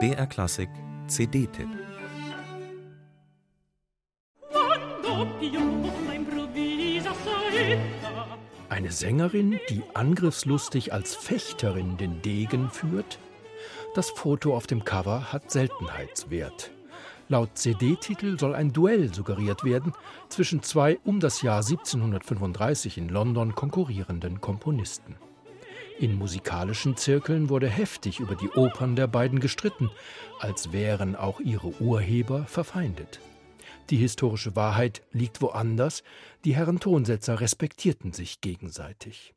BR Klassik CD-Tipp Eine Sängerin, die angriffslustig als Fechterin den Degen führt? Das Foto auf dem Cover hat Seltenheitswert. Laut CD-Titel soll ein Duell suggeriert werden zwischen zwei um das Jahr 1735 in London konkurrierenden Komponisten. In musikalischen Zirkeln wurde heftig über die Opern der beiden gestritten, als wären auch ihre Urheber verfeindet. Die historische Wahrheit liegt woanders, die Herren Tonsetzer respektierten sich gegenseitig.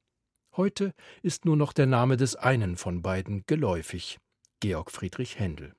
Heute ist nur noch der Name des einen von beiden geläufig, Georg Friedrich Händel.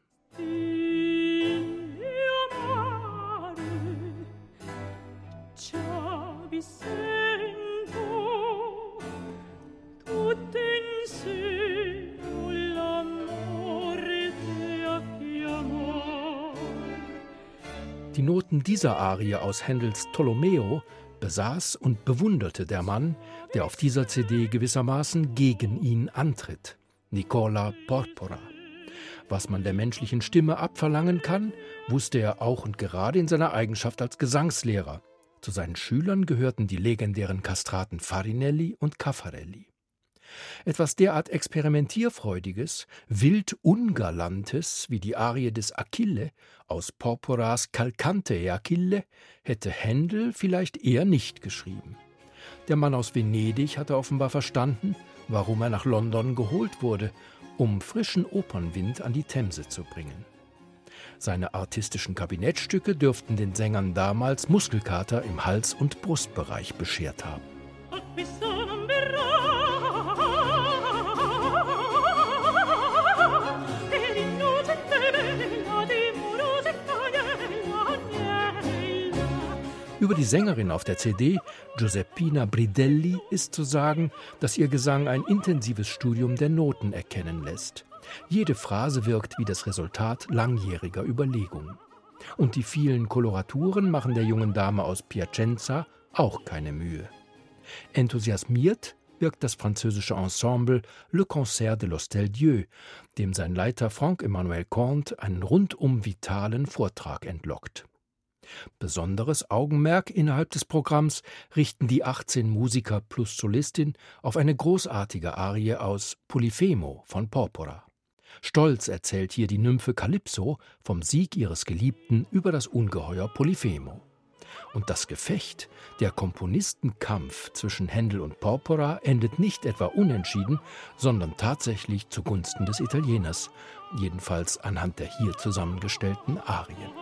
Die Noten dieser Arie aus Händels Tolomeo besaß und bewunderte der Mann, der auf dieser CD gewissermaßen gegen ihn antritt, Nicola Porpora. Was man der menschlichen Stimme abverlangen kann, wusste er auch und gerade in seiner Eigenschaft als Gesangslehrer. Zu seinen Schülern gehörten die legendären Kastraten Farinelli und Caffarelli. Etwas derart Experimentierfreudiges, wild Ungalantes wie die Arie des Achille aus Porporas Calcante e Achille hätte Händel vielleicht eher nicht geschrieben. Der Mann aus Venedig hatte offenbar verstanden, warum er nach London geholt wurde, um frischen Opernwind an die Themse zu bringen. Seine artistischen Kabinettstücke dürften den Sängern damals Muskelkater im Hals- und Brustbereich beschert haben. Über die Sängerin auf der CD, Giuseppina Bridelli, ist zu sagen, dass ihr Gesang ein intensives Studium der Noten erkennen lässt. Jede Phrase wirkt wie das Resultat langjähriger Überlegungen. Und die vielen Koloraturen machen der jungen Dame aus Piacenza auch keine Mühe. Enthusiasmiert wirkt das französische Ensemble Le Concert de l'Hostel Dieu, dem sein Leiter Franck-Emmanuel Comte einen rundum vitalen Vortrag entlockt. Besonderes Augenmerk innerhalb des Programms richten die 18 Musiker plus Solistin auf eine großartige Arie aus Polyphemo von Porpora. Stolz erzählt hier die Nymphe Kalypso vom Sieg ihres Geliebten über das Ungeheuer Polyphemo. Und das Gefecht, der Komponistenkampf zwischen Händel und Porpora endet nicht etwa unentschieden, sondern tatsächlich zugunsten des Italieners, jedenfalls anhand der hier zusammengestellten Arien.